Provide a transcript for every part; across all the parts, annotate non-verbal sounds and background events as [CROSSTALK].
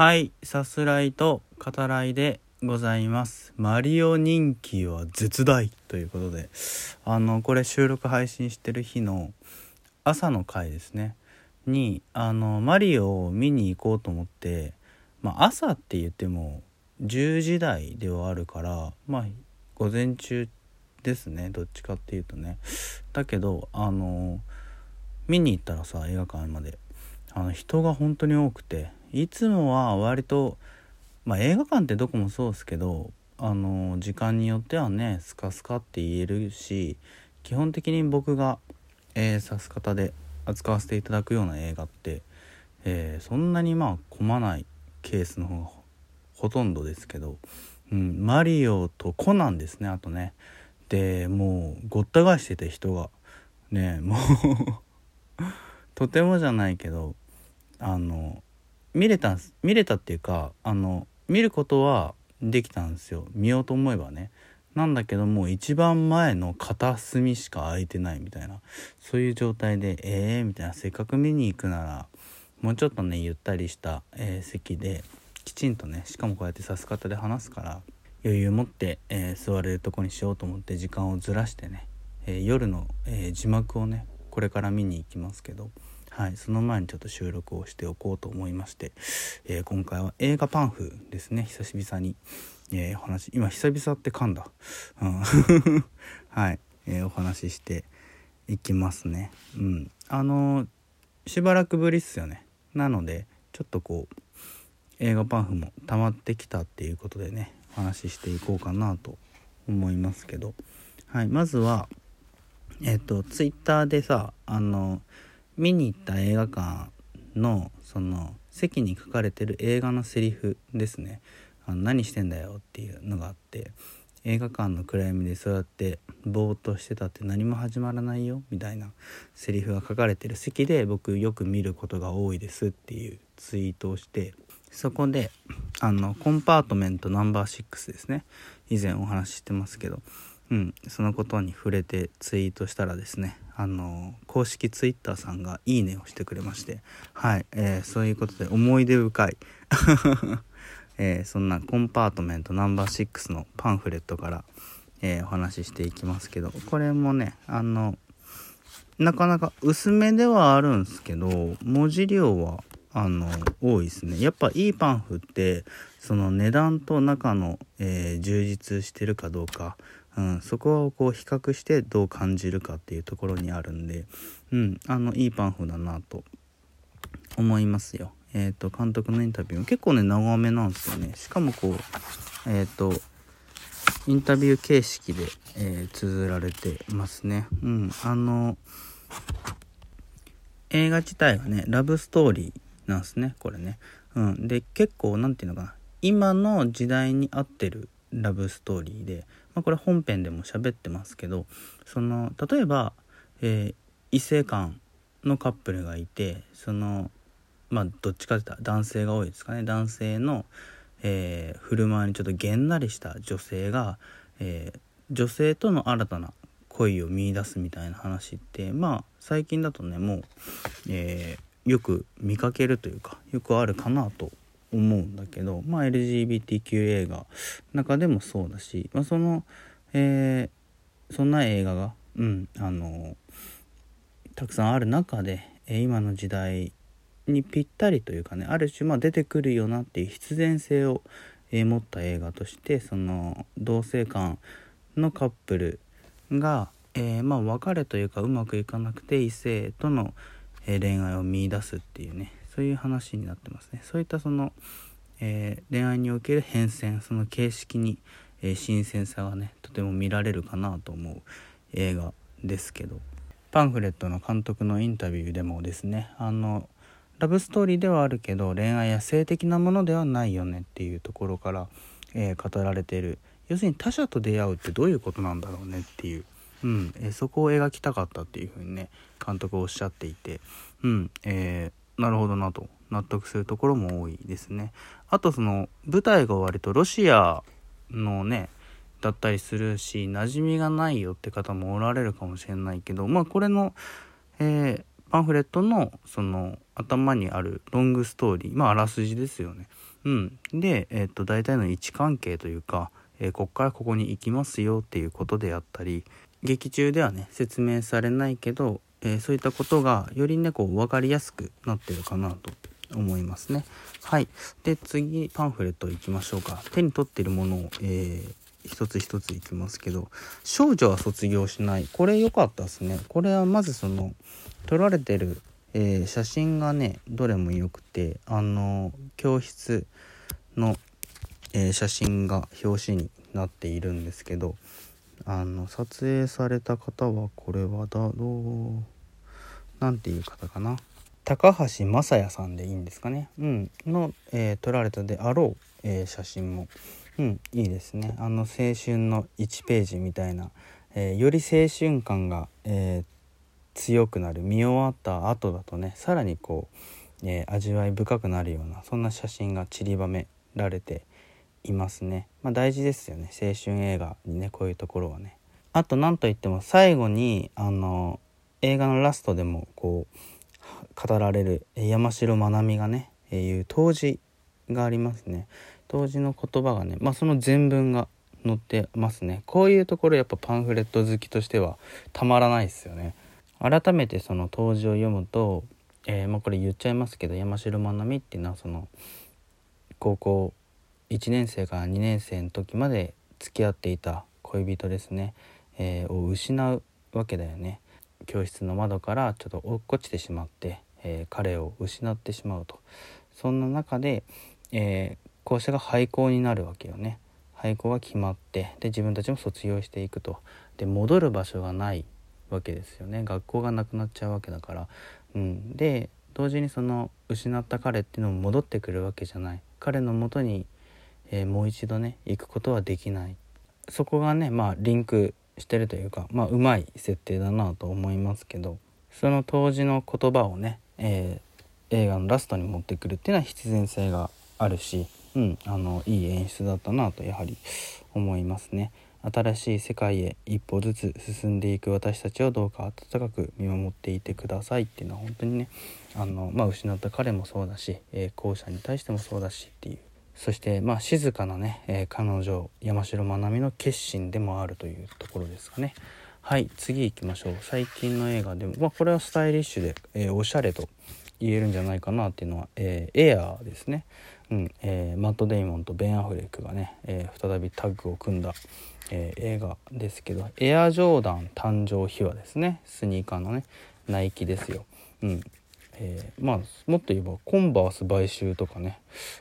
はい、さすらいと語らいでございます。マリオ人気は絶大ということで、あの、これ収録配信してる日の朝の回ですね。に、あの、マリオを見に行こうと思って、まあ、朝って言っても10時台ではあるから、まあ、午前中ですね、どっちかっていうとね。だけど、あの、見に行ったらさ、映画館まで。あの人が本当に多くていつもは割と、まあ、映画館ってどこもそうですけどあの時間によってはねスカスカって言えるし基本的に僕が、えー、さす方で扱わせていただくような映画って、えーそんなにまあ混まないケースの方がほとんどですけど、うん、マリオとコナンですねあとね。でもうごった返してて人が。ねもう [LAUGHS] とてもじゃないけどあの見れたんす見れたっていうかあの見ることはできたんですよ。見ようと思えばね。なんだけども一番前の片隅しか空いてないみたいな。そういう状態でええー、みたいな。せっかく見に行くならもうちょっとねゆったりした、えー席できちんとねしかもこうやってさす方で話すから余裕持って、えー座れるとこにしようと思って時間をずらしてね、え夜の、え字幕をねこれから見に行きますけど。はい、その前にちょっと収録をしておこうと思いまして、えー今回は映画パンフですね。久々に、えーお話今久々って噛んだ、うん。[LAUGHS] はい、えーお話ししていきますね。うん。あのしばらくぶりっすよね。なのでちょっとこう映画パンフも溜まってきたっていうことでねお話ししていこうかなと思いますけど、はい、まずはえっ、とツイッターでさあの見に行った映画館のその席に書かれてる映画のセリフですね。あの何してんだよっていうのがあって映画館の暗闇でそうやってぼーっとしてたって何も始まらないよみたいなセリフが書かれてる席で僕よく見ることが多いですっていうツイートをしてそこであのコンパートメントナンバー6ですね。以前お話ししてますけどうん、そのことに触れてツイートしたらですねあの公式ツイッターさんが「いいね」をしてくれましてはい、えーそういうことで思い出深い、[LAUGHS] えーそんなコンパートメントナンバー6のパンフレットから、えーお話ししていきますけどこれもねあのなかなか薄めではあるんですけど文字量はあの多いですね。やっぱいいパンフってその値段と中の、えー充実してるかどうか、うん、そこをこう比較してどう感じるかっていうところにあるんで、うん、あのいいパンフだなと思いますよ。えっ、と監督のインタビューも結構ね長めなんですよね。しかもこうえっ、とインタビュー形式で、えー綴られてますね。うん、あの映画自体がねラブストーリーなんですねこれね。うん、で結構なんていうのかな今の時代に合ってるラブストーリーで、まあ、これ本編でも喋ってますけどその例えば、えー異性間のカップルがいてそのまあどっちかって言ったら男性が多いですかね。男性の、えー振る舞いにちょっとげんなりした女性が、えー女性との新たな恋を見出すみたいな話ってまあ最近だとねもう、えーよく見かけるというかよくあるかなと思うんだけど、まあ、LGBTQ 映画中でもそうだし、まあ、その、えーそんな映画が、うん、あのたくさんある中で、えー今の時代にぴったりというかねある種まあ出てくるよなっていう必然性を、えー持った映画としてその同性間のカップルが、えーまあ別れというかうまくいかなくて異性との、えー恋愛を見出すっていうね。そういう話になってますね。そういったその、えー恋愛における変遷その形式に、えー新鮮さがねとても見られるかなと思う映画ですけど。パンフレットの監督のインタビューでもですねあのラブストーリーではあるけど恋愛や性的なものではないよねっていうところから、えー語られている。要するに他者と出会うってどういうことなんだろうねっていう、うんえーそこを描きたかったっていうふうにね監督おっしゃっていて、うんえなるほどなと。納得するところも多いですね。あとその舞台が割とロシアのねだったりするし馴染みがないよって方もおられるかもしれないけどまあこれの、えーパンフレットのその頭にあるロングストーリーまああらすじですよね。うん、で、えっと大体の位置関係というか、えーこっからここに行きますよっていうことであったり劇中ではね説明されないけど、えーそういったことがよりねこう分かりやすくなってるかなと思いますね。はい、で次パンフレットいきましょうか。手に取ってるものを、えー一つ一ついきますけど「少女は卒業しない」これ良かったですね。これはまずその撮られてる、えー写真がねどれも良くてあの教室の、えー写真が表紙になっているんですけど。あの撮影された方はこれはだどう？なんていう方かな？高橋正也さんでいいんですかね、うん、の、えー撮られたであろう、えー写真も、うん、いいですね。あの青春の1ページみたいな、えーより青春感が、え強くなる見終わった後だとねさらにこう、え味わい深くなるようなそんな写真が散りばめられていますね、まあ、大事ですよね。青春映画にねこういうところはね。あと何といっても最後にあの映画のラストでもこう語られる山城まなみがね、えいう当時がありますね。当時の言葉がねまあその全文が載ってますね。こういうところやっぱパンフレット好きとしてはたまらないですよね。改めてその当時を読むと、えーまあ、これ言っちゃいますけど山城まなみっていうのはその高校1年生から2年生の時まで付き合っていた恋人ですね、えーを失うわけだよね。教室の窓からちょっと落っこちてしまって、えー彼を失ってしまうと。そんな中で、えー校舎が廃校になるわけよね。廃校が決まってで自分たちも卒業していくと。で戻る場所がないわけですよね。学校がなくなっちゃうわけだから、うん、で同時にその失った彼っていうのも戻ってくるわけじゃない。彼のもとに、えーもう一度ね行くことはできないそこがねまあリンクしてるというかまあうまい設定だなと思いますけどその当時の言葉をね、えー映画のラストに持ってくるっていうのは必然性があるし、うん、あのいい演出だったなとやはり思いますね。新しい世界へ一歩ずつ進んでいく私たちをどうか温かく見守っていてくださいっていうのは本当にねあの、まあ、失った彼もそうだし、えー後者に対してもそうだしっていうそしてまあ静かなね、えー彼女山城まなみの決心でもあるというところですかね。はい次行きましょう。最近の映画でも、まあ、これはスタイリッシュで、えーおしゃれと言えるんじゃないかなっていうのは、えーエアーですね、うんえーマット・デイモンとベン・アフレックがね、えー再びタッグを組んだ、えー映画ですけどエアジョーダン誕生秘話ですね。スニーカーのねナイキですよ、うんえーまあもっと言えばコンバース買収とかね、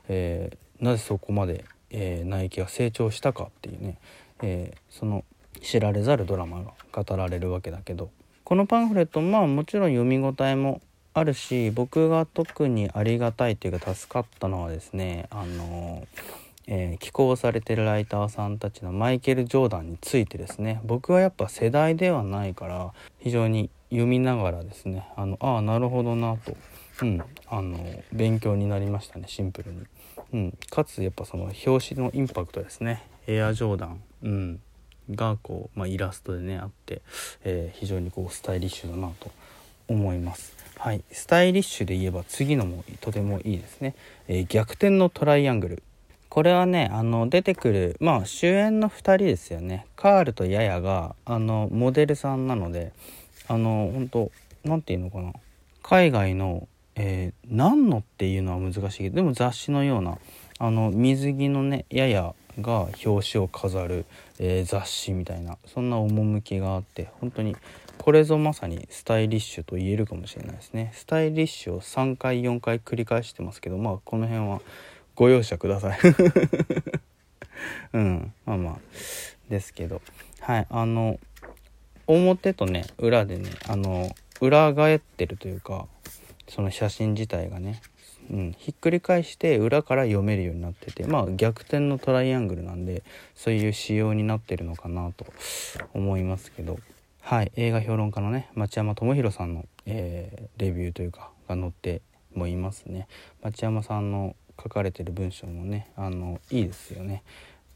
えーなぜそこまで、えーナイキが成長したかっていうね、えーその知られざるドラマが語られるわけだけどこのパンフレットまあもちろん読み応えもあるし僕が特にありがたいというか助かったのはですねあのえー寄稿されてるライターさんたちのマイケル・ジョーダンについてですね。僕はやっぱ世代ではないから非常に読みながらですねあのああなるほどなと、うん、あの勉強になりましたねシンプルに、うん、かつやっぱその表紙のインパクトですね。エアジョーダン、うん、がこう、まあ、イラストでねあって、えー非常にこうスタイリッシュだなと思います。はい、スタイリッシュで言えば次のもとてもいいですね、えー逆転のトライアングル。これはねあの出てくるまあ主演の2人ですよね。カールとヤヤがあのモデルさんなのであの本当なんていうのかな。海外の、えー何のっていうのは難しいけどでも雑誌のようなあの水着のねヤヤが表紙を飾る、えー雑誌みたいなそんな趣があって本当にこれぞまさにスタイリッシュと言えるかもしれないですね。スタイリッシュを3回4回繰り返してますけどまあこの辺はご容赦ください。[LAUGHS] うん。まあまあですけど。はい。あの表とね裏でねあの裏返ってるというかその写真自体がね、うん、ひっくり返して裏から読めるようになっててまあ逆転のトライアングルなんでそういう仕様になってるのかなと思いますけど。はい。映画評論家のね町山智博さんの、えーレビューというかが載ってもいますね。町山さんの書かれてる文章もねあのいいですよね。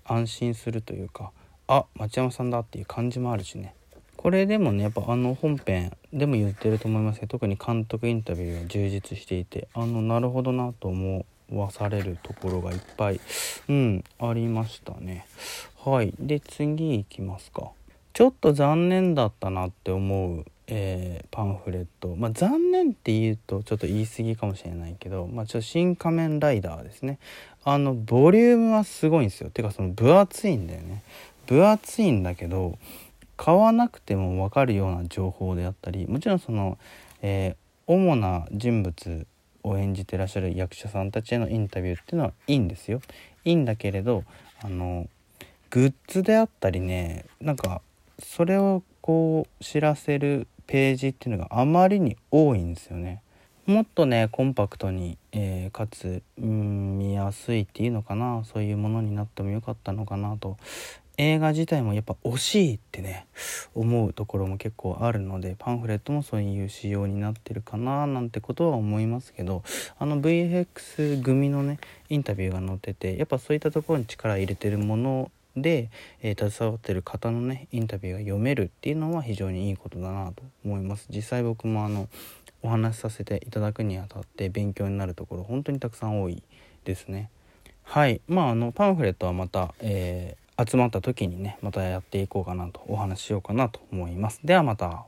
安心するというかあ町山さんだっていう感じもあるしね。これでもねやっぱあの本編でも言ってると思いますけど特に監督インタビューが充実していてあのなるほどなと思わされるところがいっぱい、うん、ありましたね。はい。で次いきますか。ちょっと残念だったなって思う、えー、パンフレット。まあ残念って言うとちょっと言い過ぎかもしれないけど、まあ、ちょ新仮面ライダーですね。あのボリュームはすごいんですよ。てかその分厚いんだよね。分厚いんだけど買わなくても分かるような情報であったりもちろんその、えー、主な人物を演じてらっしゃる役者さんたちへのインタビューっていうのはいいんですよいいんだけれどあのグッズであったりねなんかそれをこう知らせるページっていうのがあまりに多いんですよね。もっとねコンパクトに、えー、かつうん見やすいっていうのかなそういうものになってもよかったのかなと映画自体もやっぱ惜しいってね思うところも結構あるのでパンフレットもそういう仕様になってるかななんてことは思いますけどあの VFX 組のねインタビューが載っててやっぱそういったところに力入れてるもので、えー、携わってる方のねインタビューが読めるっていうのは非常にいいことだなと思います。実際僕もあのお話しさせていただくにあたって勉強になるところ本当にたくさん多いですね。はい。まああのパンフレットはまた、えー、集まった時にねまたやっていこうかなとお話ししようかなと思います。ではまた。